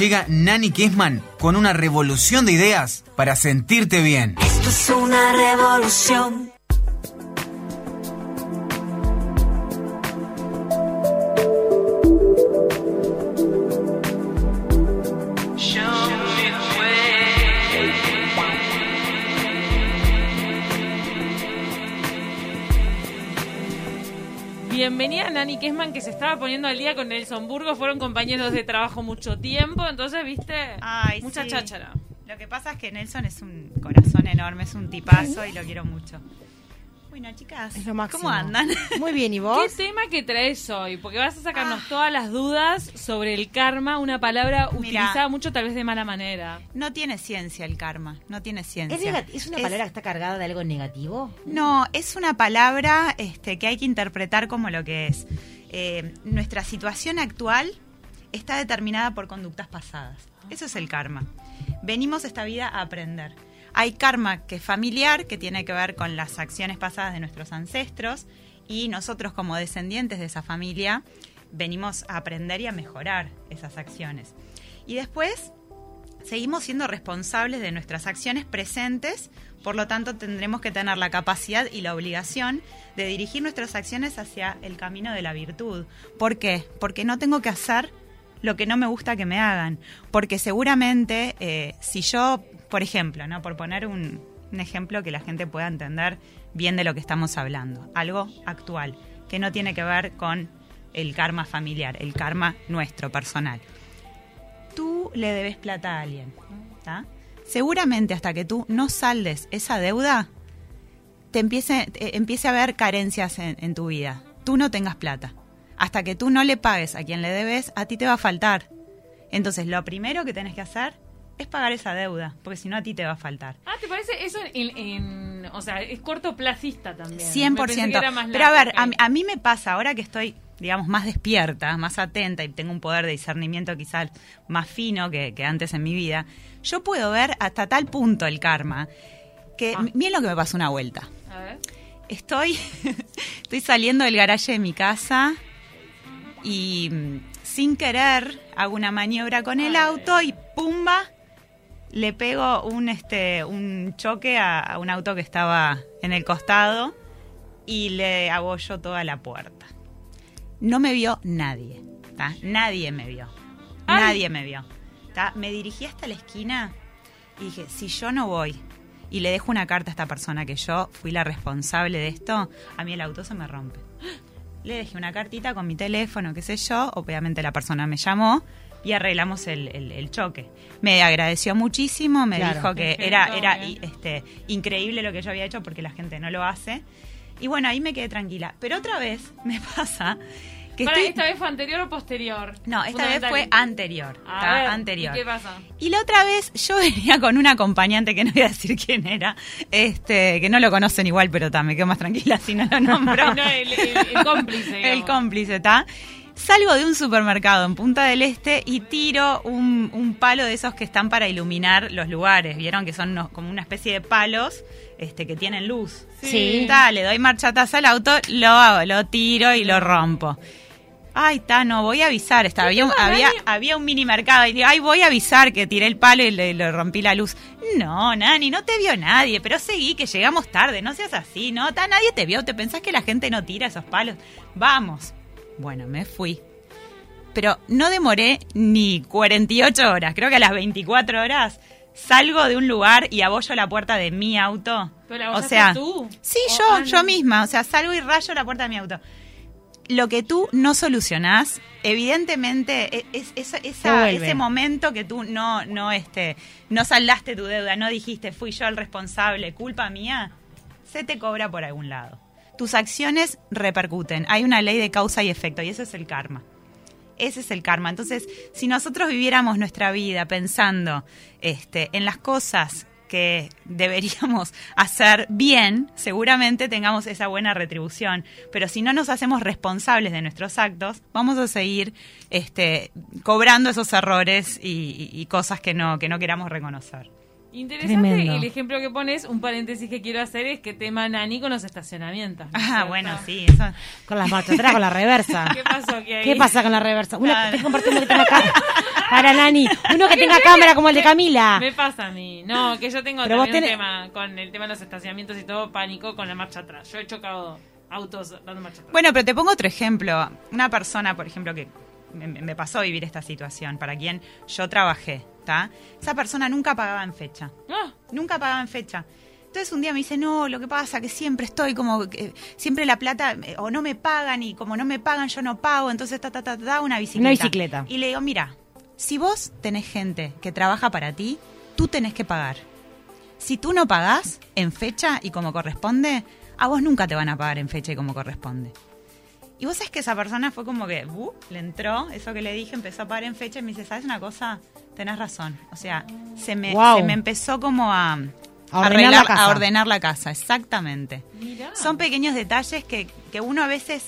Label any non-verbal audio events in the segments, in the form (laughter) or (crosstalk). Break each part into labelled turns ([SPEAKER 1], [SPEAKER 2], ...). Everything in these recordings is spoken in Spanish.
[SPEAKER 1] Llega Nani Kessman con una revolución de ideas para sentirte bien.
[SPEAKER 2] Esto es una revolución.
[SPEAKER 3] Bienvenida Nani Kessman, que se estaba poniendo al día con Nelson Burgos. Fueron compañeros de trabajo mucho tiempo, entonces, viste,
[SPEAKER 4] Ay,
[SPEAKER 3] mucha
[SPEAKER 4] sí.
[SPEAKER 3] cháchara.
[SPEAKER 4] Lo que pasa es que Nelson es un corazón enorme, es un tipazo y lo quiero mucho. Bueno, chicas,
[SPEAKER 5] Es lo máximo.
[SPEAKER 4] ¿cómo andan? (laughs)
[SPEAKER 5] Muy bien, ¿y
[SPEAKER 3] ¿Qué
[SPEAKER 5] vos?
[SPEAKER 3] tema que traes hoy? Porque vas a sacarnos todas las dudas sobre el karma, una palabra utilizada mucho tal vez de mala manera.
[SPEAKER 4] No tiene ciencia el karma, no tiene ciencia.
[SPEAKER 5] ¿Es, negati- es una palabra que está cargada de algo negativo?
[SPEAKER 4] No, es una palabra este, que hay que interpretar como lo que es. Eh, nuestra situación actual está determinada por conductas pasadas. Eso es el karma. Venimos esta vida a aprender. Hay karma que es familiar, que tiene que ver con las acciones pasadas de nuestros ancestros, y nosotros como descendientes de esa familia venimos a aprender y a mejorar esas acciones. Y después seguimos siendo responsables de nuestras acciones presentes, por lo tanto tendremos que tener la capacidad y la obligación de dirigir nuestras acciones hacia el camino de la virtud. ¿Por qué? Porque no tengo que hacer lo que no me gusta que me hagan. Porque seguramente eh, si yo, por ejemplo, ¿no? por poner un, ejemplo que la gente pueda entender bien de lo que estamos hablando, algo actual, que no tiene que ver con el karma familiar, el karma nuestro, personal tú le debes plata a alguien, ¿tá? seguramente hasta que tú no saldes esa deuda, te empiece, empiece a haber carencias en, tu vida. Tú no tengas plata. Hasta que tú no le pagues a quien le debes, a ti te va a faltar. Entonces, lo primero que tenés que hacer es pagar esa deuda, porque si no a ti te va a faltar.
[SPEAKER 3] Ah, ¿te parece eso en, en- o sea, es cortoplacista también? Me
[SPEAKER 4] 100%.
[SPEAKER 3] pensé que era más
[SPEAKER 4] Pero a ver, a, a mí me pasa, ahora que estoy, digamos, más despierta, más atenta y tengo un poder de discernimiento quizás más fino que, que antes en mi vida, yo puedo ver hasta tal punto el karma que,
[SPEAKER 3] Ah.
[SPEAKER 4] miren lo que me pasó una vuelta.
[SPEAKER 3] A ver.
[SPEAKER 4] Estoy, (laughs) estoy saliendo del garaje de mi casa y mm, sin querer hago una maniobra con el auto y ¡pumba! Le pego un, este, un choque a, a un auto que estaba en el costado y le yo toda la puerta. No me vio nadie, ¿tá? Nadie me vio.
[SPEAKER 3] Ay.
[SPEAKER 4] Nadie me vio. ¿tá? Me dirigí hasta la esquina y dije, si yo no voy y le dejo una carta a esta persona que yo fui la responsable de esto, a mí el auto se me rompe. (gasps) Le dejé una cartita con mi teléfono, qué sé yo, obviamente la persona me llamó y arreglamos el, el- el choque. Me agradeció muchísimo, me
[SPEAKER 5] Claro.
[SPEAKER 4] dijo que era, era este, increíble lo que yo había hecho porque la gente no lo hace. Y bueno, ahí me quedé tranquila. Pero otra vez (laughs) me pasa que
[SPEAKER 3] Para,
[SPEAKER 4] estoy...
[SPEAKER 3] ¿Esta vez fue anterior o posterior?
[SPEAKER 4] No, esta vez fue anterior.
[SPEAKER 3] A
[SPEAKER 4] anterior.
[SPEAKER 3] ¿y qué pasa?
[SPEAKER 4] Y la otra vez yo (laughs) venía con un acompañante que no voy a decir quién era, este, que no lo conocen igual, pero ta, me quedo más tranquila si no lo (laughs) nombro.
[SPEAKER 3] No, el, el- el cómplice.
[SPEAKER 4] El cómplice, ¿está? Salgo de un supermercado en Punta del Este y tiro un, un palo de esos que están para iluminar los lugares. ¿Vieron? Que son unos- como una especie de palos este, que tienen luz.
[SPEAKER 5] Sí.
[SPEAKER 4] Ta, le doy marcha atrás al auto, lo hago, lo tiro y lo rompo. Ay, ta, no, voy a avisar. Estaba, había, un, había, había un mini mercado y digo, ay, voy a avisar que tiré el palo y le, le rompí la luz. No, Nani, no te vio nadie, pero seguí que llegamos tarde, no seas así, ¿no? Ta, nadie te vio, ¿te pensás que la gente no tira esos palos? Vamos. Bueno, me fui. Pero no demoré ni 48 horas, creo que a las 24 horas salgo de un lugar y abollo la puerta de mi auto.
[SPEAKER 3] ¿Pero la
[SPEAKER 4] o sea,
[SPEAKER 3] tú?
[SPEAKER 4] sí, yo,
[SPEAKER 3] ah,
[SPEAKER 4] yo misma, o sea, salgo y rayo la puerta de mi auto. Lo que tú no solucionás, evidentemente, e- es, esa- ese momento que tú no, no, este, no saldaste tu deuda, no dijiste fui yo el responsable, culpa mía, se te cobra por algún lado. Tus acciones repercuten. Hay una ley de causa y efecto y eso es el karma. Ese es el karma. Entonces, si nosotros viviéramos nuestra vida pensando este, en las cosas que deberíamos (laughs) hacer bien, seguramente tengamos esa buena retribución. Pero si no nos hacemos responsables de nuestros actos, vamos a seguir este, cobrando esos errores y, y cosas que no, que no queramos reconocer.
[SPEAKER 3] Interesante el ejemplo que pones, un paréntesis que quiero hacer es que tema Nani con los estacionamientos.
[SPEAKER 4] Ah, bueno, sí,
[SPEAKER 5] Con las marchas atrás, con la reversa. (laughs)
[SPEAKER 3] ¿Qué pasó aquí
[SPEAKER 5] ¿Qué pasa con la reversa? Uno que te compartiendo que tenga cámara. Para Nani, uno que tenga cámara como el de Camila.
[SPEAKER 3] Me pasa a mí. No, que yo tengo también un tema con el tema de los estacionamientos y todo, pánico con la marcha atrás. Yo he chocado autos dando marcha atrás.
[SPEAKER 4] Bueno, pero te pongo otro ejemplo. Una persona, por ejemplo, que me, pasó vivir esta situación, para quien yo trabajé, ¿está? Esa persona nunca pagaba en fecha.
[SPEAKER 3] Ah.
[SPEAKER 4] Nunca pagaba en fecha. Entonces un día me dice, no, lo que pasa que siempre estoy como, siempre la plata, eh, o no me pagan, y como no me pagan yo no pago, entonces ta, ta, ta, ta, una bicicleta.
[SPEAKER 5] Una bicicleta.
[SPEAKER 4] Y le digo, mira, si vos tenés gente que trabaja para ti, tú tenés que pagar. Si tú no pagás en fecha y como corresponde, a vos nunca te van a pagar en fecha y como corresponde. Y vos sabés que esa persona fue como que, uh, le entró, eso que le dije, empezó a pagar en fecha y me dice, ¿sabes una cosa? Tenés razón. O sea, se me, se me empezó como a,
[SPEAKER 5] a ordenar, la casa.
[SPEAKER 4] a ordenar la casa, exactamente. Son pequeños detalles que, que uno a veces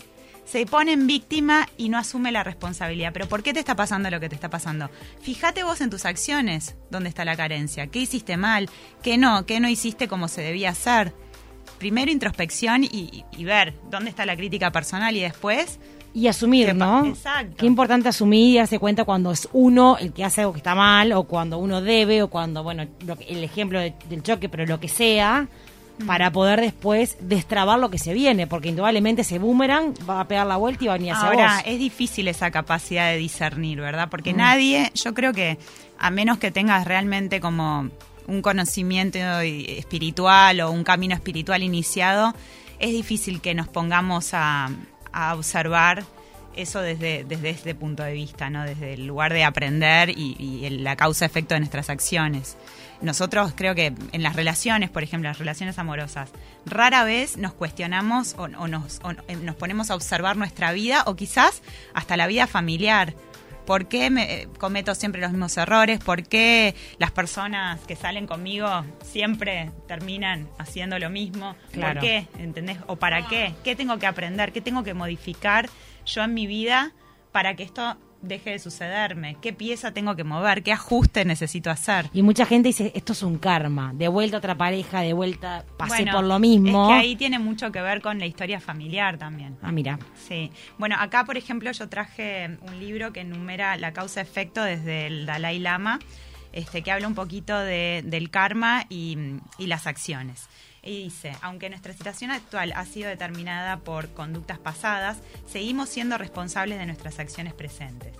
[SPEAKER 4] se pone en víctima y no asume la responsabilidad. Pero ¿por qué te está pasando lo que te está pasando? Fíjate vos en tus acciones dónde está la carencia. ¿Qué hiciste mal? ¿Qué no? ¿Qué no hiciste como se debía hacer? Primero introspección y, ver dónde está la crítica personal y después
[SPEAKER 5] y asumir, ¿no?
[SPEAKER 4] Exacto.
[SPEAKER 5] Qué importante asumir y darse cuenta cuando es uno el que hace algo que está mal, o cuando uno debe, o cuando, bueno, el ejemplo del choque, pero lo que sea, mm. para poder después destrabar lo que se viene, porque indudablemente ese boomerang va a pegar la vuelta y va a venir hacia
[SPEAKER 4] Ahora, es difícil esa capacidad de discernir, ¿verdad? Porque mm. nadie, yo creo que, a menos que tengas realmente como un conocimiento espiritual o un camino espiritual iniciado, es difícil que nos pongamos a, observar eso desde, desde este punto de vista, ¿no? desde el lugar de aprender y, la causa-efecto de nuestras acciones. Nosotros creo que en las relaciones, por ejemplo, las relaciones amorosas, rara vez nos cuestionamos o, nos, o nos ponemos a observar nuestra vida o quizás hasta la vida familiar ¿Por qué me, eh, cometo siempre los mismos errores? ¿Por qué las personas que salen conmigo siempre terminan haciendo lo mismo? ¿Por qué? ¿Entendés? ¿O para qué? ¿Qué tengo que aprender? ¿Qué tengo que modificar yo en mi vida para que esto deje de sucederme? ¿Qué pieza tengo que mover? ¿Qué ajuste necesito hacer?
[SPEAKER 5] Y mucha gente dice, esto es un karma, de vuelta a otra pareja, de vuelta pasé por lo mismo.
[SPEAKER 4] Es que ahí tiene mucho que ver con la historia familiar también.
[SPEAKER 5] Ah, mira.
[SPEAKER 4] Sí. Bueno, acá, por ejemplo, yo traje un libro que enumera la causa-efecto desde el Dalai Lama, este, que habla un poquito de, del karma y, y las acciones y dice, aunque nuestra situación actual ha sido determinada por conductas pasadas, seguimos siendo responsables de nuestras acciones presentes.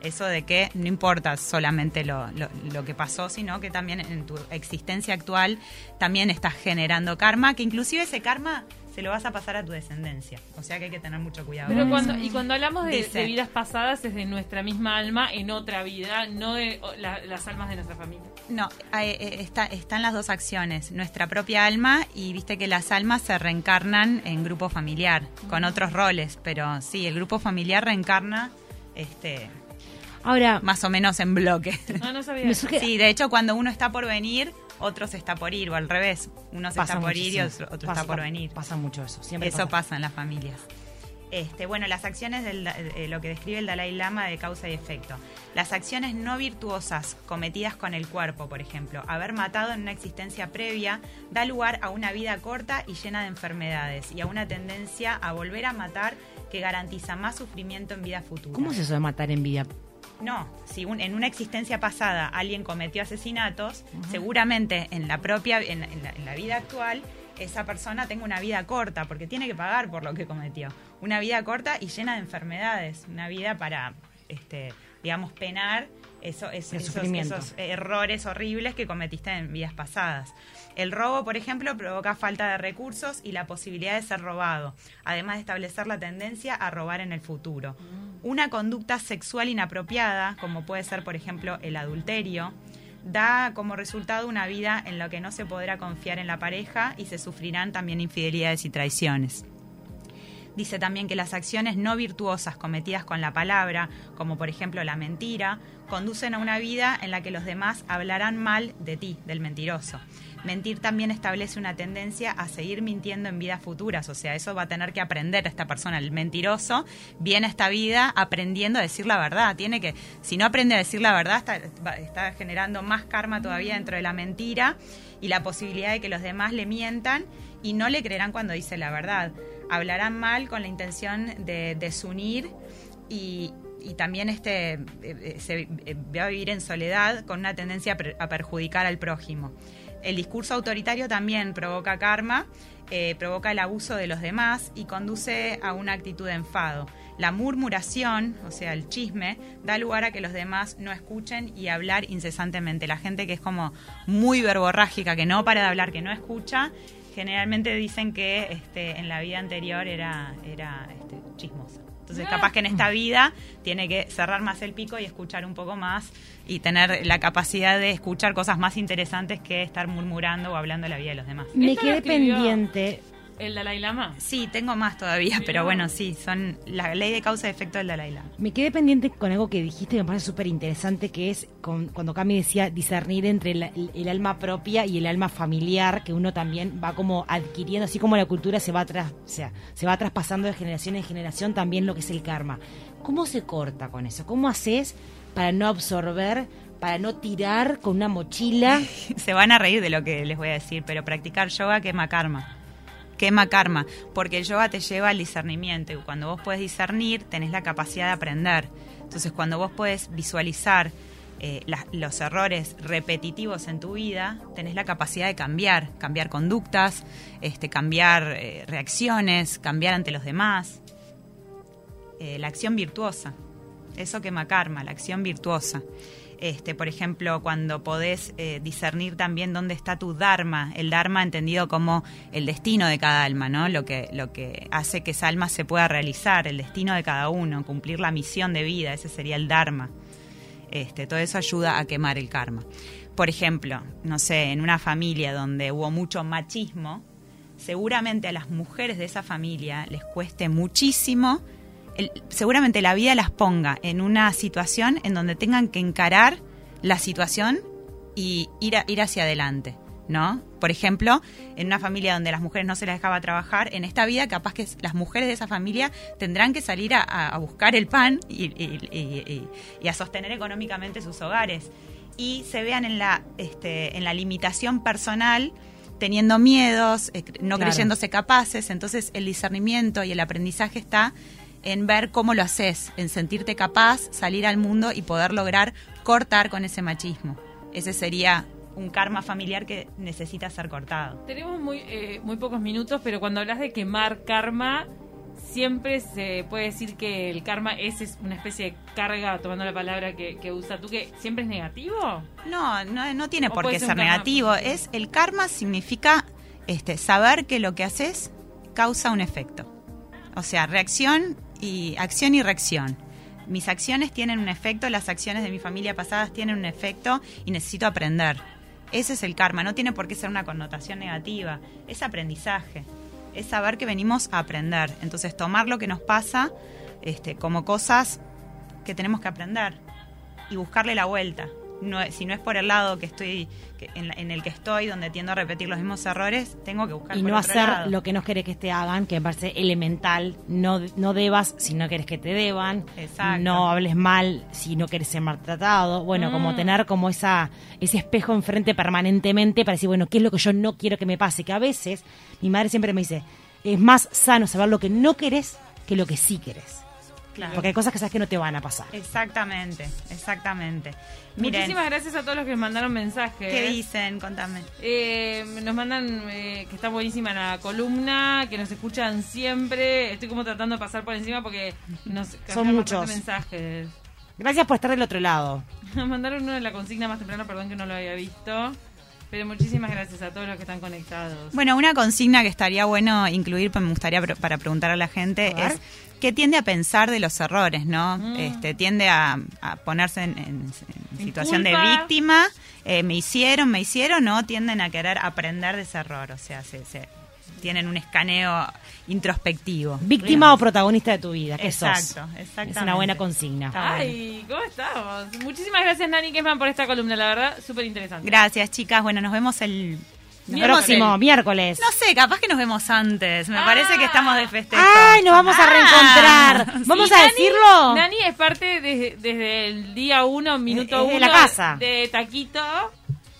[SPEAKER 4] Eso de que no importa solamente lo, lo, que pasó, sino que también en tu existencia actual también estás generando karma, que inclusive ese karma se lo vas a pasar a tu descendencia. O sea que hay que tener mucho cuidado.
[SPEAKER 3] Pero cuando, y cuando hablamos de, vidas pasadas es de nuestra misma alma en otra vida, no de las almas de nuestra familia.
[SPEAKER 4] No, eh, está, están las dos acciones, nuestra propia alma y viste que las almas se reencarnan en grupo familiar, con otros roles, pero sí, el grupo familiar reencarna este
[SPEAKER 5] Ahora,
[SPEAKER 4] más o menos en bloque.
[SPEAKER 3] No, no sabía.
[SPEAKER 4] Sí, de hecho cuando uno está por venir, otro se está por ir, o al revés, uno se está por ir y otro, está por venir.
[SPEAKER 5] Pasa mucho eso, siempre
[SPEAKER 4] Eso pasa. en las familias. Este, bueno, las acciones de lo que describe el Dalai Lama de causa y efecto. Las acciones no virtuosas cometidas con el cuerpo, por ejemplo, haber matado en una existencia previa, da lugar a una vida corta y llena de enfermedades y a una tendencia a volver a matar que garantiza más sufrimiento en vida futura.
[SPEAKER 5] ¿Cómo es eso de matar en vida
[SPEAKER 4] no, si en una existencia pasada alguien cometió asesinatos, seguramente en la propia, en, la, vida actual, esa persona tenga una vida corta, porque tiene que pagar por lo que cometió. Una vida corta y llena de enfermedades, una vida para, este, digamos, penar esos, esos, errores horribles que cometiste en vidas pasadas. El robo, por ejemplo, provoca falta de recursos y la posibilidad de ser robado, además de establecer la tendencia a robar en el futuro. Una conducta sexual inapropiada, como puede ser, por ejemplo, el adulterio, da como resultado una vida en la que no se podrá confiar en la pareja y se sufrirán también infidelidades y traiciones. Dice también que las acciones no virtuosas cometidas con la palabra, como por ejemplo la mentira, conducen a una vida en la que los demás hablarán mal de ti, del mentiroso. Mentir también establece una tendencia a seguir mintiendo en vidas futuras, o sea, eso va a tener que aprender esta persona, el mentiroso, viene a esta vida aprendiendo a decir la verdad, tiene que, si no aprende a decir la verdad, está, está generando más karma todavía dentro de la mentira y la posibilidad de que los demás le mientan y no le creerán cuando dice la verdad. Hablarán mal con la intención de desunir y, también este eh, eh, se eh, va a vivir en soledad con una tendencia a perjudicar al prójimo. El discurso autoritario también provoca karma, provoca el abuso de los demás y conduce a una actitud de enfado. La murmuración, o sea, el chisme, da lugar a que los demás no escuchen y hablar incesantemente. La gente que es como muy verborrágica, que no para de hablar, que no escucha, generalmente dicen que este, en la vida anterior era, era este, chismosa. Entonces, ah. capaz que en esta vida tiene que cerrar más el pico y escuchar un poco más y tener la capacidad de escuchar cosas más interesantes que estar murmurando o hablando de la vida de los demás.
[SPEAKER 5] Me quedé pendiente
[SPEAKER 3] ¿El Dalai Lama?
[SPEAKER 4] Sí, tengo más todavía, pero bueno, sí, son la ley de causa y efecto del Dalai Lama.
[SPEAKER 5] Me quedé pendiente con algo que dijiste que me parece súper interesante, que es cuando Cami decía discernir entre el, alma propia y el alma familiar, que uno también va como adquiriendo, así como la cultura se va, tras, o sea, se va traspasando de generación en generación, también lo que es el karma. ¿Cómo se corta con eso? ¿Cómo haces para no absorber para no tirar con una mochila. (laughs)
[SPEAKER 4] Se van a reír de lo que les voy a decir, pero practicar yoga quema karma quema karma, porque el yoga te lleva al discernimiento y cuando vos puedes discernir tenés la capacidad de aprender. Entonces cuando vos puedes visualizar eh, los errores repetitivos en tu vida, tenés la capacidad de cambiar, cambiar conductas, este, cambiar eh, reacciones, cambiar ante los demás. Eh, la acción virtuosa, eso quema karma, la acción virtuosa. Este, por ejemplo, cuando podés eh, discernir también dónde está tu dharma, el dharma entendido como el destino de cada alma, ¿no? Lo que, lo que hace que esa alma se pueda realizar, el destino de cada uno, cumplir la misión de vida, ese sería el dharma. Este, todo eso ayuda a quemar el karma. Por ejemplo, no sé, en una familia donde hubo mucho machismo, seguramente a las mujeres de esa familia les cueste muchísimo seguramente la vida las ponga en una situación en donde tengan que encarar la situación y ir, ir hacia adelante. ¿no? Por ejemplo, en una familia donde las mujeres no se les dejaba trabajar, en esta vida capaz que las mujeres de esa familia tendrán que salir a, buscar el pan y, a sostener económicamente sus hogares. Y se vean en la, este, en la limitación personal, teniendo miedos, eh, no creyéndose capaces. Entonces el discernimiento y el aprendizaje está en ver cómo lo haces, en sentirte capaz, salir al mundo y poder lograr cortar con ese machismo. Ese sería un karma familiar que necesita ser cortado.
[SPEAKER 3] Tenemos muy, eh, muy pocos minutos, pero cuando hablas de quemar karma, siempre se puede decir que el karma es, una especie de carga, tomando la palabra que, que usa tú, que siempre es negativo.
[SPEAKER 4] No, no, no tiene por qué ser, negativo. Es el karma significa este, saber que lo que haces causa un efecto. O sea, reacción y acción y reacción. Mis acciones tienen un efecto, las acciones de mi familia pasadas tienen un efecto y necesito aprender. Ese es el karma, no tiene por qué ser una connotación negativa, es aprendizaje, es saber que venimos a aprender. Entonces tomar lo que nos pasa este, como cosas que tenemos que aprender y buscarle la vuelta si no es por el lado que estoy en, el que estoy, donde tiendo a repetir los mismos errores, tengo que buscar
[SPEAKER 5] y no hacer lo que no querés que te hagan, que me parece elemental. No, no debas si no querés que te deban. No hables mal si no querés ser maltratado. Bueno, como mm. tener como esa ese espejo enfrente permanentemente para decir, bueno, ¿qué es lo que yo no quiero que me pase? Que a veces mi madre siempre me dice, es más sano saber lo que no querés que lo que sí querés. Porque hay cosas que sabes que no te van a pasar.
[SPEAKER 4] Exactamente, exactamente.
[SPEAKER 3] Muchísimas gracias a todos los que me mandaron mensajes.
[SPEAKER 4] ¿Qué dicen? Contame.
[SPEAKER 3] Eh, nos mandan eh, que está buenísima la columna, que nos escuchan siempre. Estoy como tratando de pasar por encima porque nos
[SPEAKER 5] son muchos
[SPEAKER 3] mensajes.
[SPEAKER 5] Gracias por estar del otro lado. (laughs)
[SPEAKER 3] Nos mandaron uno de la consigna más temprano, perdón que no lo había visto. Pero muchísimas gracias a todos los que están conectados.
[SPEAKER 4] Bueno, una consigna que estaría bueno incluir, pues me gustaría para preguntar a la gente, es qué tiende a pensar de los errores, ¿no? Mm. Este, tiende a, ponerse en, situación de víctima, eh, me hicieron, me hicieron, ¿no? Tienden a querer aprender de ese error, o sea, se, tienen un escaneo introspectivo.
[SPEAKER 5] Víctima o protagonista de tu vida, ¿qué
[SPEAKER 4] Exacto,
[SPEAKER 5] sos?
[SPEAKER 4] exactamente.
[SPEAKER 5] Es una buena consigna.
[SPEAKER 4] Está bueno.
[SPEAKER 3] Ay, ¿cómo estamos? Muchísimas gracias, Nani Kessman, por esta columna, la verdad, súper interesante.
[SPEAKER 4] Gracias, chicas. Bueno, nos vemos el... Nos
[SPEAKER 5] próximo,
[SPEAKER 4] el-
[SPEAKER 5] miércoles.
[SPEAKER 4] No sé, capaz que nos vemos antes. Me
[SPEAKER 3] Ah.
[SPEAKER 4] parece que estamos de festejo.
[SPEAKER 5] ¡Ay, nos vamos a
[SPEAKER 4] Ah,
[SPEAKER 5] reencontrar! ¿Vamos
[SPEAKER 3] Sí,
[SPEAKER 5] a
[SPEAKER 3] Nani-
[SPEAKER 5] decirlo?
[SPEAKER 3] Nani es parte desde, desde el día uno, minuto
[SPEAKER 5] Es de
[SPEAKER 3] uno.
[SPEAKER 5] la casa.
[SPEAKER 3] De Taquito.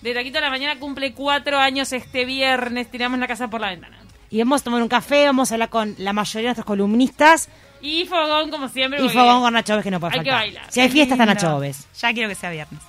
[SPEAKER 3] De Taquito a la mañana cumple cuatro años este viernes. Tiramos la casa por la ventana.
[SPEAKER 5] Y vamos a tomar un café, vamos a hablar con la mayoría de nuestros columnistas
[SPEAKER 3] Y fogón, como siempre.
[SPEAKER 5] y fogón con Nacho Oves que no puede
[SPEAKER 3] hay que
[SPEAKER 5] faltar.
[SPEAKER 3] bailar.
[SPEAKER 5] Si hay fiesta está. Nacho Oves.
[SPEAKER 4] Ya quiero que sea viernes.